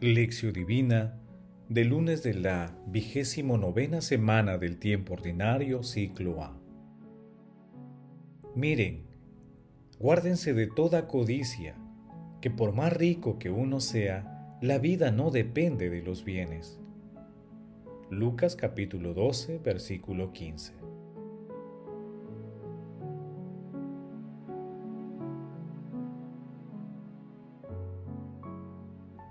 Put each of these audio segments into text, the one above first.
Lección Divina del lunes de la vigésimo novena semana del tiempo ordinario ciclo A. Miren, guárdense de toda codicia, que por más rico que uno sea, la vida no depende de los bienes. Lucas capítulo 12, versículo 15.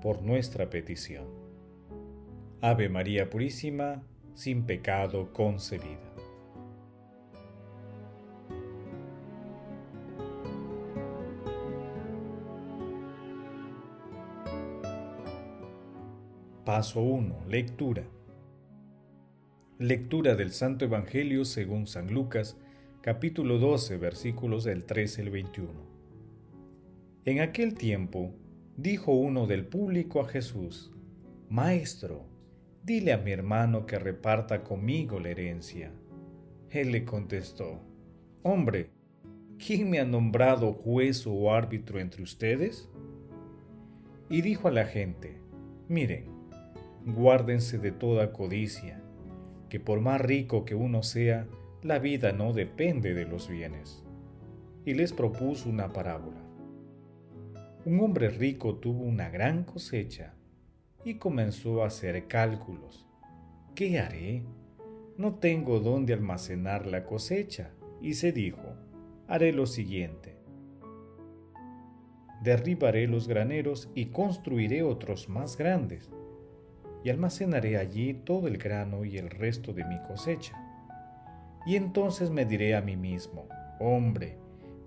por nuestra petición. Ave María Purísima, sin pecado concebida. Paso 1. Lectura. Lectura del Santo Evangelio según San Lucas, capítulo 12, versículos del 13 al 21. En aquel tiempo, dijo uno del público a Jesús, Maestro, dile a mi hermano que reparta conmigo la herencia. Él le contestó, Hombre, ¿quién me ha nombrado juez o árbitro entre ustedes? Y dijo a la gente, Miren, guárdense de toda codicia, que por más rico que uno sea, la vida no depende de los bienes. Y les propuso una parábola. Un hombre rico tuvo una gran cosecha y comenzó a hacer cálculos. ¿Qué haré? No tengo dónde almacenar la cosecha. Y se dijo, haré lo siguiente. Derribaré los graneros y construiré otros más grandes, y almacenaré allí todo el grano y el resto de mi cosecha. Y entonces me diré a mí mismo, hombre,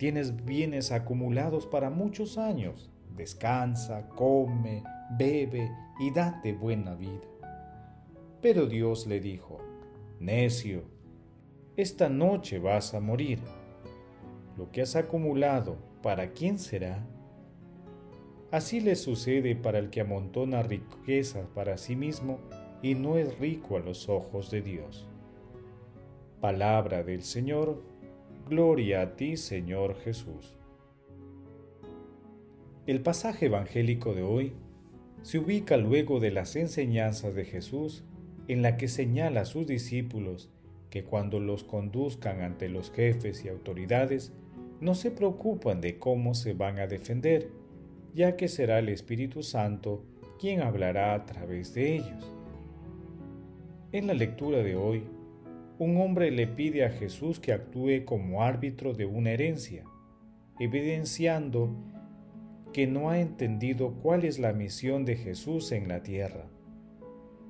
Tienes bienes acumulados para muchos años. Descansa, come, bebe y date buena vida. Pero Dios le dijo, necio, esta noche vas a morir. Lo que has acumulado, ¿para quién será? Así le sucede para el que amontona riquezas para sí mismo y no es rico a los ojos de Dios. Palabra del Señor, Gloria a ti, Señor Jesús. El pasaje evangélico de hoy se ubica luego de las enseñanzas de Jesús en la que señala a sus discípulos que cuando los conduzcan ante los jefes y autoridades, no se preocupan de cómo se van a defender, ya que será el Espíritu Santo quien hablará a través de ellos. En la lectura de hoy, un hombre le pide a Jesús que actúe como árbitro de una herencia, evidenciando que no ha entendido cuál es la misión de Jesús en la tierra.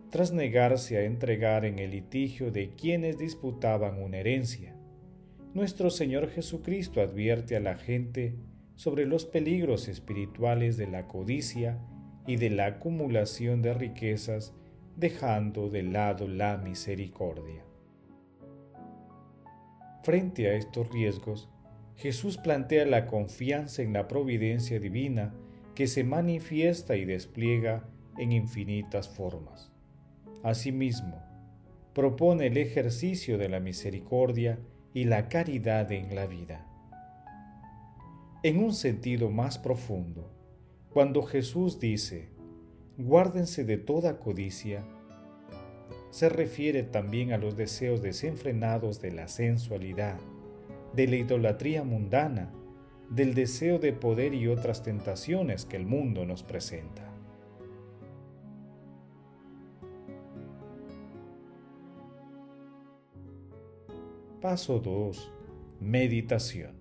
Tras negarse a entregar en el litigio de quienes disputaban una herencia, nuestro Señor Jesucristo advierte a la gente sobre los peligros espirituales de la codicia y de la acumulación de riquezas, dejando de lado la misericordia. Frente a estos riesgos, Jesús plantea la confianza en la providencia divina que se manifiesta y despliega en infinitas formas. Asimismo, propone el ejercicio de la misericordia y la caridad en la vida. En un sentido más profundo, cuando Jesús dice, guárdense de toda codicia, se refiere también a los deseos desenfrenados de la sensualidad, de la idolatría mundana, del deseo de poder y otras tentaciones que el mundo nos presenta. Paso 2. Meditación.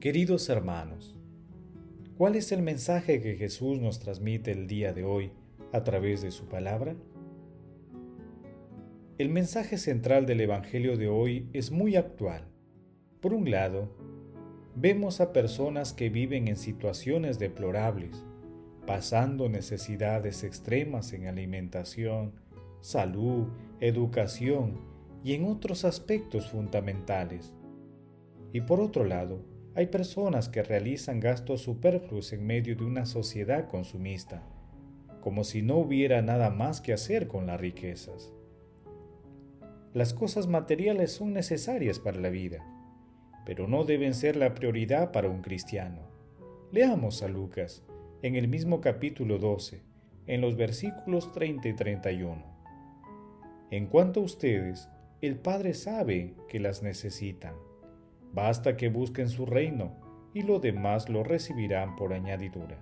Queridos hermanos, ¿cuál es el mensaje que Jesús nos transmite el día de hoy a través de su palabra? El mensaje central del Evangelio de hoy es muy actual. Por un lado, vemos a personas que viven en situaciones deplorables, pasando necesidades extremas en alimentación, salud, educación y en otros aspectos fundamentales. Y por otro lado, hay personas que realizan gastos superfluos en medio de una sociedad consumista, como si no hubiera nada más que hacer con las riquezas. Las cosas materiales son necesarias para la vida, pero no deben ser la prioridad para un cristiano. Leamos a Lucas, en el mismo capítulo 12, en los versículos 30 y 31. En cuanto a ustedes, el Padre sabe que las necesitan. Basta que busquen su reino y lo demás lo recibirán por añadidura.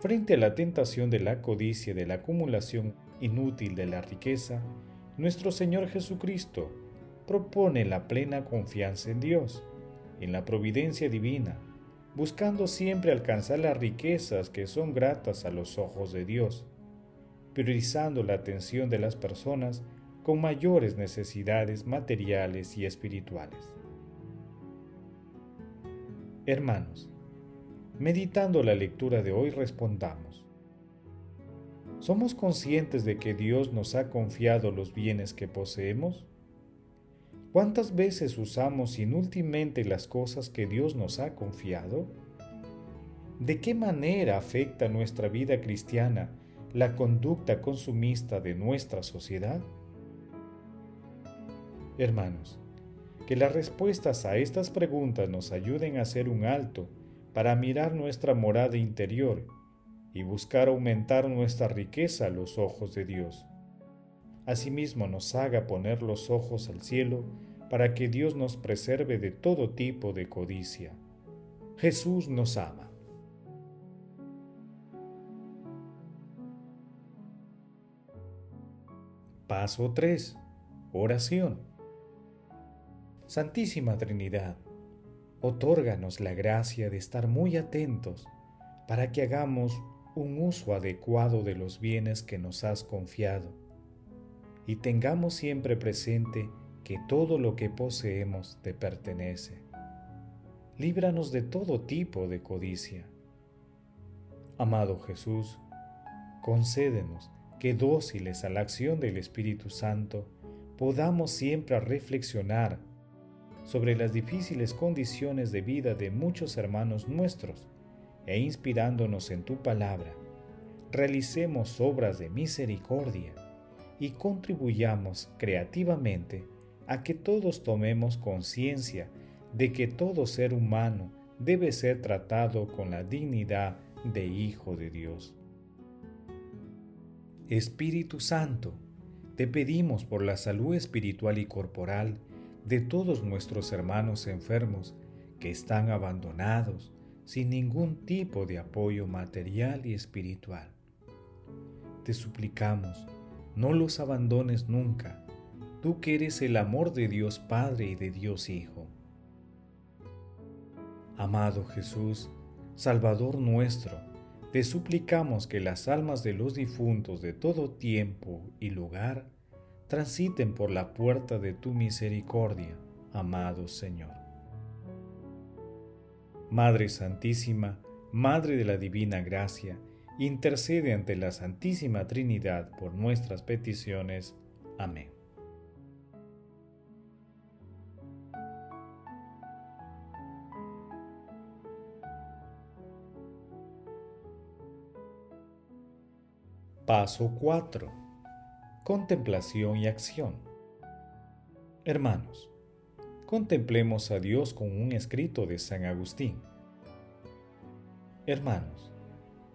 Frente a la tentación de la codicia y de la acumulación inútil de la riqueza, nuestro Señor Jesucristo propone la plena confianza en Dios, en la providencia divina, buscando siempre alcanzar las riquezas que son gratas a los ojos de Dios, priorizando la atención de las personas con mayores necesidades materiales y espirituales. Hermanos, meditando la lectura de hoy respondamos. ¿Somos conscientes de que Dios nos ha confiado los bienes que poseemos? ¿Cuántas veces usamos inútilmente las cosas que Dios nos ha confiado? ¿De qué manera afecta nuestra vida cristiana la conducta consumista de nuestra sociedad? Hermanos, que las respuestas a estas preguntas nos ayuden a hacer un alto para mirar nuestra morada interior y buscar aumentar nuestra riqueza a los ojos de Dios asimismo nos haga poner los ojos al cielo para que Dios nos preserve de todo tipo de codicia. Jesús nos ama. Paso 3. Oración. Santísima Trinidad, otórganos la gracia de estar muy atentos para que hagamos un uso adecuado de los bienes que nos has confiado y tengamos siempre presente que todo lo que poseemos te pertenece. Líbranos de todo tipo de codicia. Amado Jesús, concédenos que dóciles a la acción del Espíritu Santo podamos siempre reflexionar sobre las difíciles condiciones de vida de muchos hermanos nuestros e inspirándonos en tu palabra, realicemos obras de misericordia y contribuyamos creativamente a que todos tomemos conciencia de que todo ser humano debe ser tratado con la dignidad de Hijo de Dios. Espíritu Santo, te pedimos por la salud espiritual y corporal de todos nuestros hermanos enfermos que están abandonados sin ningún tipo de apoyo material y espiritual. Te suplicamos no los abandones nunca, tú que eres el amor de Dios Padre y de Dios Hijo. Amado Jesús, Salvador nuestro, te suplicamos que las almas de los difuntos de todo tiempo y lugar transiten por la puerta de tu misericordia, amado Señor. Madre Santísima, Madre de la Divina Gracia, intercede ante la Santísima Trinidad por nuestras peticiones. Amén. Paso 4. Contemplación y acción. Hermanos, contemplemos a Dios con un escrito de San Agustín. Hermanos,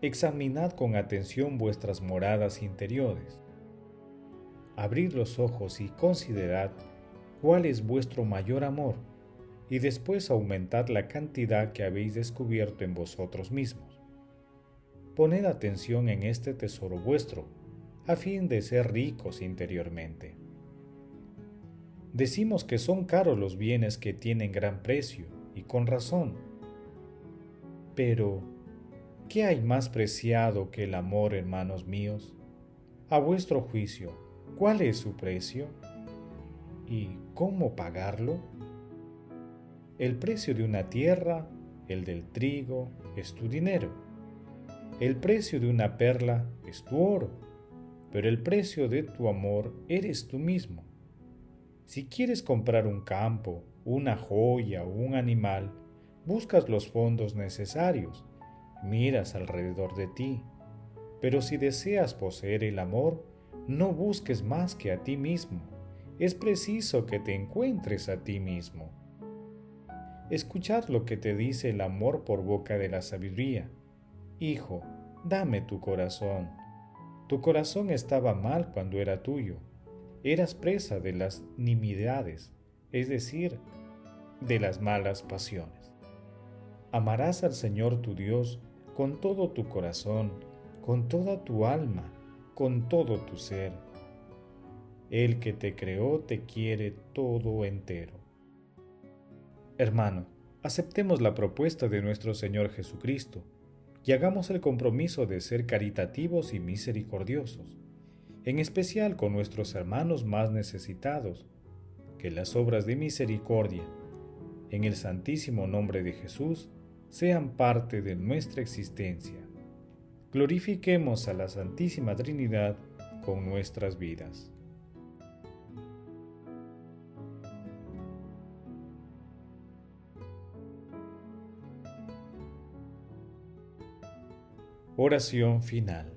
examinad con atención vuestras moradas interiores. Abrid los ojos y considerad cuál es vuestro mayor amor, y después aumentad la cantidad que habéis descubierto en vosotros mismos. Poned atención en este tesoro vuestro, a fin de ser ricos interiormente. Decimos que son caros los bienes que tienen gran precio, y con razón. Pero, ¿qué hay más preciado que el amor, hermanos míos? A vuestro juicio, ¿cuál es su precio? ¿Y cómo pagarlo? El precio de una tierra el del trigo es tu dinero. El precio de una perla es tu oro, pero el precio de tu amor eres tú mismo. Si quieres comprar un campo, una joya o un animal, buscas los fondos necesarios, miras alrededor de ti. Pero si deseas poseer el amor, no busques más que a ti mismo. Es preciso que te encuentres a ti mismo. Escuchad lo que te dice el amor por boca de la sabiduría. Hijo, dame tu corazón. Tu corazón estaba mal cuando era tuyo. Eras presa de las nimiedades, es decir, de las malas pasiones. Amarás al Señor tu Dios con todo tu corazón, con toda tu alma, con todo tu ser. El que te creó te quiere todo entero. Hermano, aceptemos la propuesta de nuestro Señor Jesucristo y hagamos el compromiso de ser caritativos y misericordiosos, en especial con nuestros hermanos más necesitados, que las obras de misericordia, en el santísimo nombre de Jesús, sean parte de nuestra existencia. Glorifiquemos a la Santísima Trinidad con nuestras vidas. Oración final.